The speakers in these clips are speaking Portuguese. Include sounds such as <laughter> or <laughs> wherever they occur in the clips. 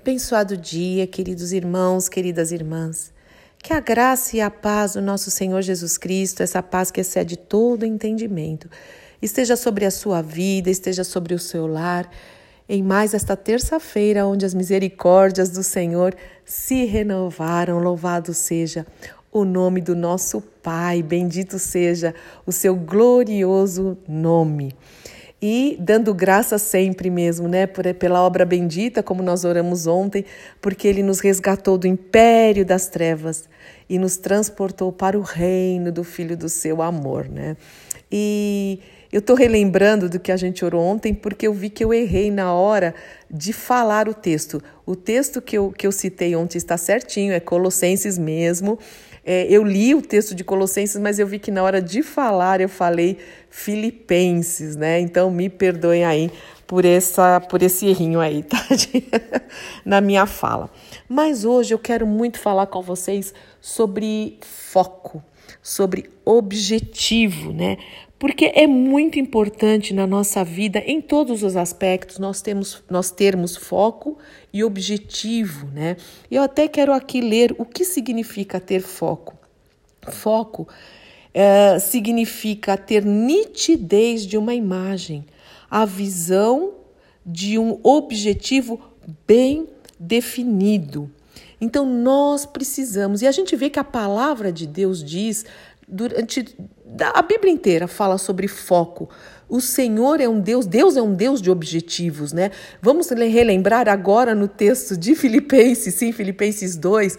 Abençoado dia, queridos irmãos, queridas irmãs. Que a graça e a paz do nosso Senhor Jesus Cristo, essa paz que excede todo entendimento, esteja sobre a sua vida, esteja sobre o seu lar, em mais esta terça-feira, onde as misericórdias do Senhor se renovaram. Louvado seja o nome do nosso Pai, bendito seja o seu glorioso nome e dando graça sempre mesmo, né, por, pela obra bendita, como nós oramos ontem, porque ele nos resgatou do império das trevas e nos transportou para o reino do filho do seu amor, né? E eu estou relembrando do que a gente orou ontem porque eu vi que eu errei na hora de falar o texto. O texto que eu, que eu citei ontem está certinho, é Colossenses mesmo. É, eu li o texto de Colossenses, mas eu vi que na hora de falar eu falei Filipenses, né? Então me perdoem aí por essa por esse errinho aí, tá? <laughs> na minha fala. Mas hoje eu quero muito falar com vocês sobre foco, sobre objetivo, né? Porque é muito importante na nossa vida, em todos os aspectos, nós, temos, nós termos foco e objetivo, né? Eu até quero aqui ler o que significa ter foco. Foco é, significa ter nitidez de uma imagem, a visão de um objetivo bem definido. Então nós precisamos, e a gente vê que a palavra de Deus diz durante a Bíblia inteira fala sobre foco. O Senhor é um Deus, Deus é um Deus de objetivos, né? Vamos relembrar agora no texto de Filipenses, sim, Filipenses 2,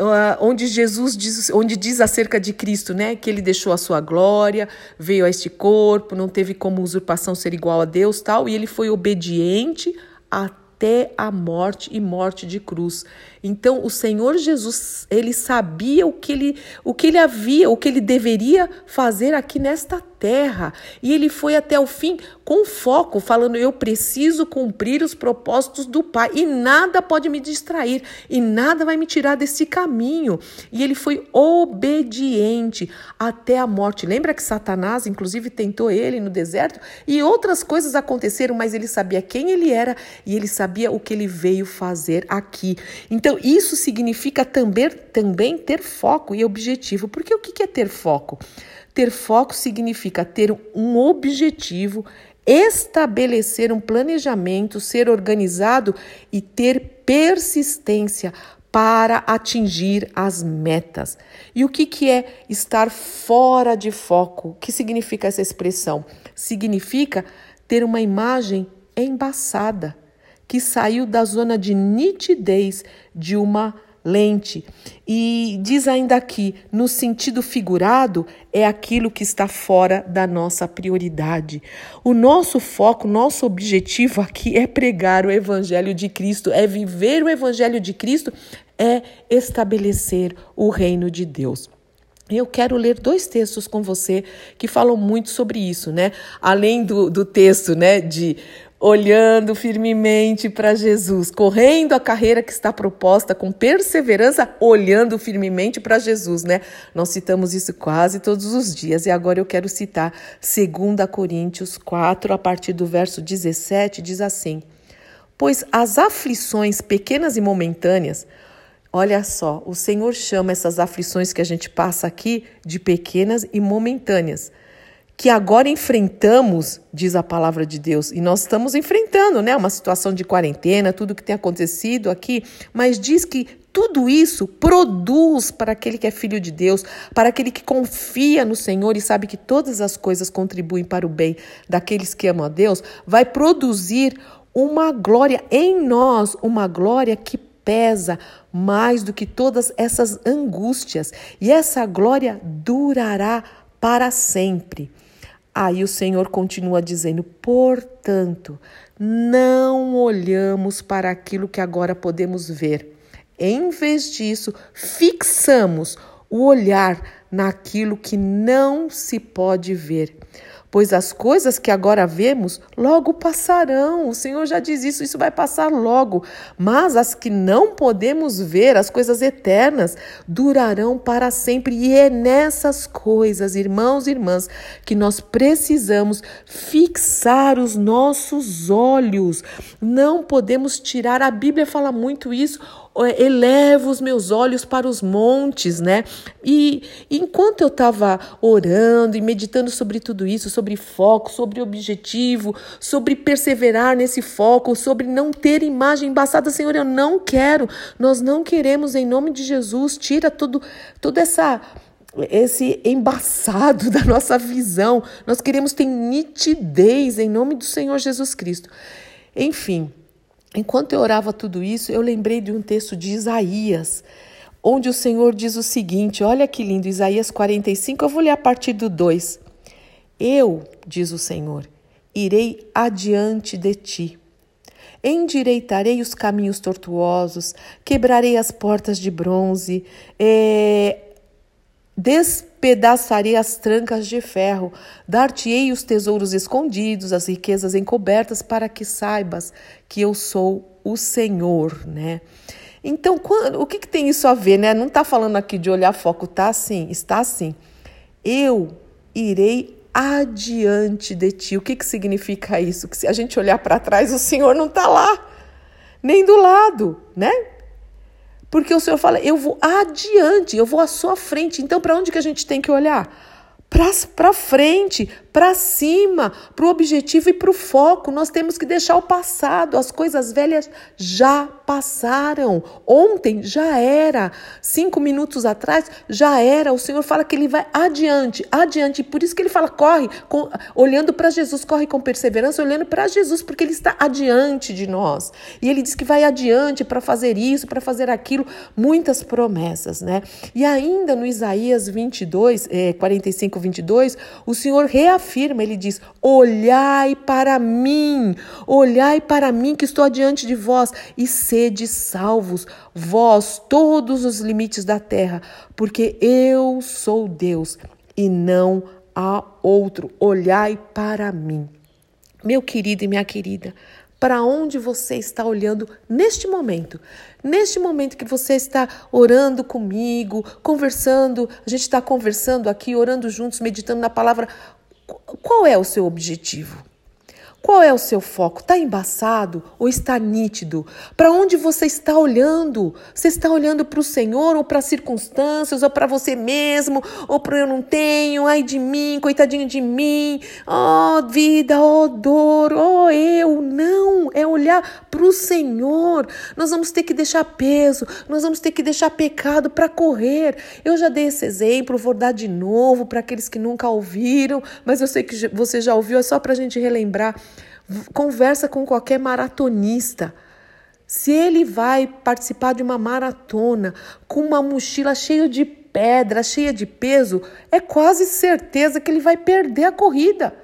Uh, onde Jesus diz, onde diz acerca de Cristo, né, que ele deixou a sua glória, veio a este corpo, não teve como usurpação ser igual a Deus, tal, e ele foi obediente até a morte e morte de cruz. Então, o Senhor Jesus, ele sabia o que ele, o que ele havia, o que ele deveria fazer aqui nesta terra. E ele foi até o fim com foco, falando: eu preciso cumprir os propósitos do Pai e nada pode me distrair e nada vai me tirar desse caminho. E ele foi obediente até a morte. Lembra que Satanás, inclusive, tentou ele no deserto e outras coisas aconteceram, mas ele sabia quem ele era e ele sabia o que ele veio fazer aqui. Então, então, isso significa também, também ter foco e objetivo. Porque o que é ter foco? Ter foco significa ter um objetivo, estabelecer um planejamento, ser organizado e ter persistência para atingir as metas. E o que, que é estar fora de foco? O que significa essa expressão? Significa ter uma imagem embaçada que saiu da zona de nitidez de uma lente. E diz ainda aqui, no sentido figurado, é aquilo que está fora da nossa prioridade. O nosso foco, nosso objetivo aqui é pregar o Evangelho de Cristo, é viver o Evangelho de Cristo, é estabelecer o reino de Deus. Eu quero ler dois textos com você que falam muito sobre isso, né? Além do, do texto, né, de olhando firmemente para Jesus, correndo a carreira que está proposta com perseverança, olhando firmemente para Jesus, né? Nós citamos isso quase todos os dias e agora eu quero citar 2 Coríntios 4, a partir do verso 17, diz assim: Pois as aflições pequenas e momentâneas, olha só, o Senhor chama essas aflições que a gente passa aqui de pequenas e momentâneas que agora enfrentamos, diz a palavra de Deus, e nós estamos enfrentando, né, uma situação de quarentena, tudo que tem acontecido aqui, mas diz que tudo isso produz para aquele que é filho de Deus, para aquele que confia no Senhor e sabe que todas as coisas contribuem para o bem daqueles que amam a Deus, vai produzir uma glória em nós, uma glória que pesa mais do que todas essas angústias, e essa glória durará para sempre. Aí o Senhor continua dizendo: portanto, não olhamos para aquilo que agora podemos ver. Em vez disso, fixamos o olhar naquilo que não se pode ver. Pois as coisas que agora vemos logo passarão. O Senhor já diz isso, isso vai passar logo. Mas as que não podemos ver, as coisas eternas, durarão para sempre. E é nessas coisas, irmãos e irmãs, que nós precisamos fixar os nossos olhos. Não podemos tirar, a Bíblia fala muito isso elevo os meus olhos para os montes, né? E enquanto eu estava orando e meditando sobre tudo isso, sobre foco, sobre objetivo, sobre perseverar nesse foco, sobre não ter imagem embaçada, Senhor, eu não quero, nós não queremos, em nome de Jesus, tira todo, toda essa esse embaçado <laughs> da nossa visão. Nós queremos ter nitidez em nome do Senhor Jesus Cristo. Enfim, Enquanto eu orava tudo isso, eu lembrei de um texto de Isaías, onde o Senhor diz o seguinte: olha que lindo, Isaías 45, eu vou ler a partir do 2. Eu, diz o Senhor, irei adiante de ti. Endireitarei os caminhos tortuosos, quebrarei as portas de bronze, é, Despedaçarei as trancas de ferro, dar-te-ei os tesouros escondidos, as riquezas encobertas, para que saibas que eu sou o Senhor, né? Então, quando, o que, que tem isso a ver, né? Não está falando aqui de olhar foco, tá assim, está assim. Eu irei adiante de ti. O que, que significa isso? Que se a gente olhar para trás, o Senhor não está lá, nem do lado, né? Porque o Senhor fala, eu vou adiante, eu vou à sua frente. Então, para onde que a gente tem que olhar? Para frente, para cima, para o objetivo e para o foco. Nós temos que deixar o passado, as coisas velhas já passaram. Ontem já era, cinco minutos atrás já era. O Senhor fala que Ele vai adiante, adiante. Por isso que Ele fala, corre, com, olhando para Jesus, corre com perseverança, olhando para Jesus, porque Ele está adiante de nós. E Ele diz que vai adiante para fazer isso, para fazer aquilo, muitas promessas, né? E ainda no Isaías 22, é, 45, 22, o Senhor reafirma afirma, ele diz: Olhai para mim, olhai para mim que estou adiante de vós e sede salvos, vós, todos os limites da terra, porque eu sou Deus e não há outro. Olhai para mim. Meu querido e minha querida, para onde você está olhando neste momento. Neste momento que você está orando comigo, conversando, a gente está conversando aqui, orando juntos, meditando na palavra. Qual é o seu objetivo? Qual é o seu foco? Está embaçado ou está nítido? Para onde você está olhando? Você está olhando para o Senhor ou para as circunstâncias ou para você mesmo? Ou para eu não tenho? Ai de mim, coitadinho de mim. Oh vida, oh dor, oh eu. Não, é olhar para o Senhor. Nós vamos ter que deixar peso, nós vamos ter que deixar pecado para correr. Eu já dei esse exemplo, vou dar de novo para aqueles que nunca ouviram, mas eu sei que você já ouviu, é só para a gente relembrar. Conversa com qualquer maratonista. Se ele vai participar de uma maratona com uma mochila cheia de pedra, cheia de peso, é quase certeza que ele vai perder a corrida.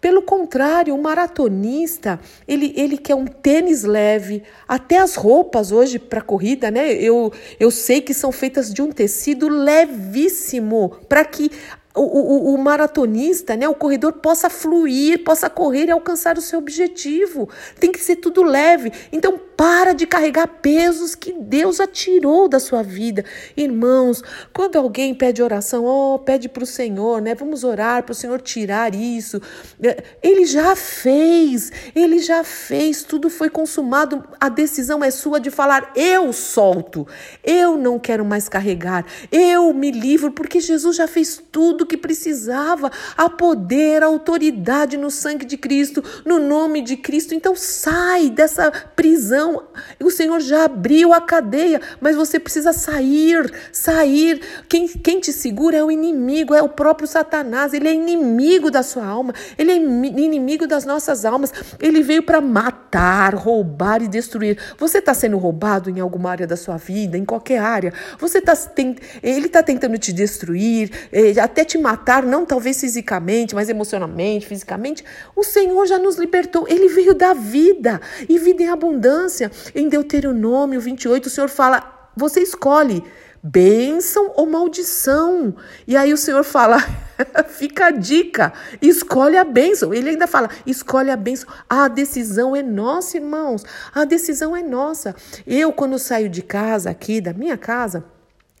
Pelo contrário, o maratonista, ele, ele quer um tênis leve, até as roupas hoje para corrida, né? Eu, eu sei que são feitas de um tecido levíssimo, para que o, o, o, maratonista, né, o corredor possa fluir, possa correr e alcançar o seu objetivo. Tem que ser tudo leve. Então, para de carregar pesos que Deus já tirou da sua vida. Irmãos, quando alguém pede oração, oh, pede para o Senhor, né? Vamos orar para o Senhor tirar isso. É, ele já fez, ele já fez, tudo foi consumado. A decisão é sua de falar: eu solto, eu não quero mais carregar, eu me livro, porque Jesus já fez tudo que precisava. Há poder, autoridade no sangue de Cristo, no nome de Cristo. Então sai dessa prisão o Senhor já abriu a cadeia, mas você precisa sair, sair. Quem, quem te segura é o inimigo, é o próprio Satanás. Ele é inimigo da sua alma, ele é inimigo das nossas almas. Ele veio para matar, roubar e destruir. Você está sendo roubado em alguma área da sua vida, em qualquer área. Você tá, tem, ele está tentando te destruir, eh, até te matar, não talvez fisicamente, mas emocionalmente, fisicamente. O Senhor já nos libertou. Ele veio da vida e vida em abundância. Em Deuteronômio 28, o Senhor fala: você escolhe bênção ou maldição. E aí o Senhor fala: <laughs> Fica a dica. Escolhe a bênção. Ele ainda fala: escolhe a bênção. A decisão é nossa, irmãos. A decisão é nossa. Eu, quando saio de casa, aqui, da minha casa,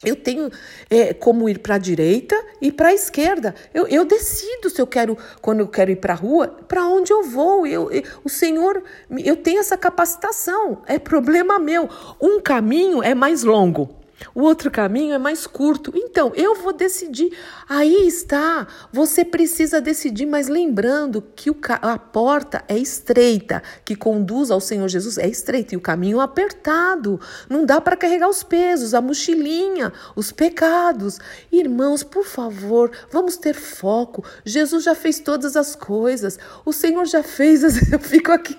eu tenho é, como ir para a direita e para a esquerda. Eu, eu, decido se eu quero, quando eu quero ir para a rua, para onde eu vou. Eu, eu, o Senhor, eu tenho essa capacitação. É problema meu. Um caminho é mais longo. O outro caminho é mais curto. Então, eu vou decidir. Aí está. Você precisa decidir, mas lembrando que a porta é estreita, que conduz ao Senhor Jesus é estreita e o caminho apertado. Não dá para carregar os pesos, a mochilinha, os pecados. Irmãos, por favor, vamos ter foco. Jesus já fez todas as coisas. O Senhor já fez. <laughs> Eu fico aqui.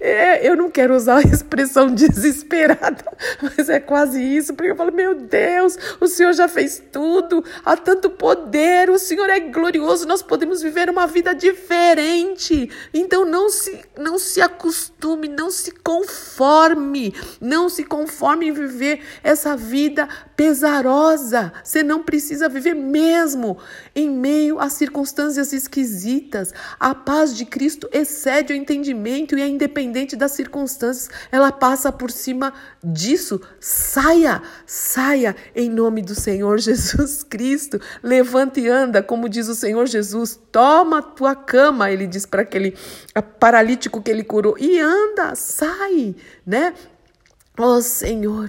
É, eu não quero usar a expressão <laughs> desesperada, mas é quase isso, porque eu falo, meu Deus, o Senhor já fez tudo, há tanto poder, o Senhor é glorioso, nós podemos viver uma vida diferente. Então não se, não se acostume, não se conforme, não se conforme em viver essa vida pesarosa. Você não precisa viver mesmo em meio a circunstâncias esquisitas. A paz de Cristo excede o entendimento e é independente das circunstâncias, ela passa por cima disso. Saia, saia em nome do Senhor <laughs> Jesus Cristo. Levanta e anda, como diz o Senhor Jesus. Toma a tua cama, ele diz para aquele paralítico que ele curou, e anda, sai, né? Ó oh, Senhor,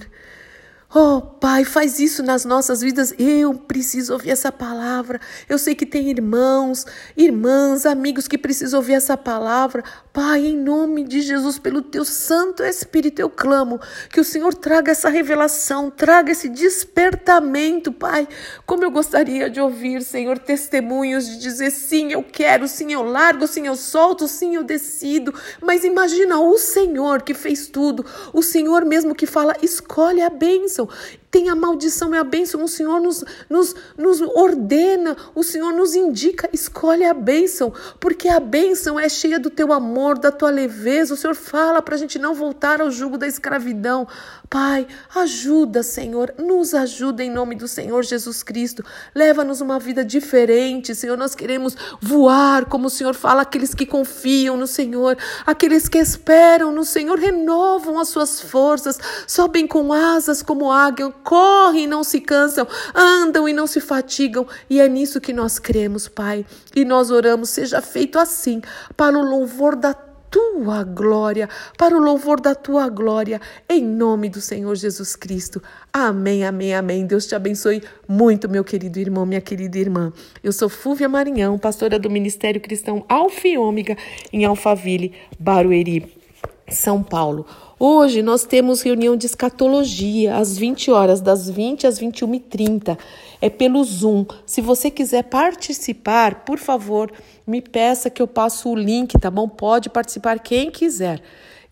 Oh, Pai, faz isso nas nossas vidas. Eu preciso ouvir essa palavra. Eu sei que tem irmãos, irmãs, amigos que precisam ouvir essa palavra. Pai, em nome de Jesus, pelo teu Santo Espírito, eu clamo que o Senhor traga essa revelação, traga esse despertamento, Pai. Como eu gostaria de ouvir, Senhor, testemunhos de dizer sim, eu quero, sim, eu largo, sim, eu solto, sim, eu decido. Mas imagina o Senhor que fez tudo, o Senhor mesmo que fala, escolhe a bênção bênção. Tem a maldição e a bênção. O Senhor nos, nos, nos ordena, o Senhor nos indica, escolhe a bênção, porque a bênção é cheia do teu amor, da tua leveza. O Senhor fala para a gente não voltar ao jugo da escravidão. Pai, ajuda, Senhor, nos ajuda em nome do Senhor Jesus Cristo. Leva-nos uma vida diferente, Senhor. Nós queremos voar, como o Senhor fala, aqueles que confiam no Senhor, aqueles que esperam no Senhor, renovam as suas forças, sobem com asas como águia, correm e não se cansam, andam e não se fatigam. E é nisso que nós cremos, Pai. E nós oramos, seja feito assim, para o louvor da tua glória, para o louvor da tua glória, em nome do Senhor Jesus Cristo. Amém, amém, amém. Deus te abençoe muito, meu querido irmão, minha querida irmã. Eu sou Fúvia Marinhão, pastora do Ministério Cristão Alfa e Ômega, em Alphaville, Barueri, São Paulo. Hoje nós temos reunião de escatologia às 20 horas, das 20 às 21h30. É pelo Zoom. Se você quiser participar, por favor, me peça que eu passo o link, tá bom? Pode participar quem quiser.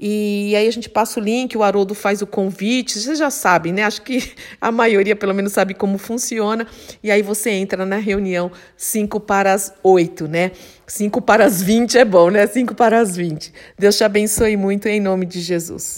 E aí a gente passa o link, o Haroldo faz o convite, vocês já sabem, né? Acho que <laughs> a maioria pelo menos sabe como funciona. E aí você entra na reunião 5 para as 8, né? 5 para as 20 é bom, né? 5 para as 20. Deus te abençoe muito em nome de Jesus.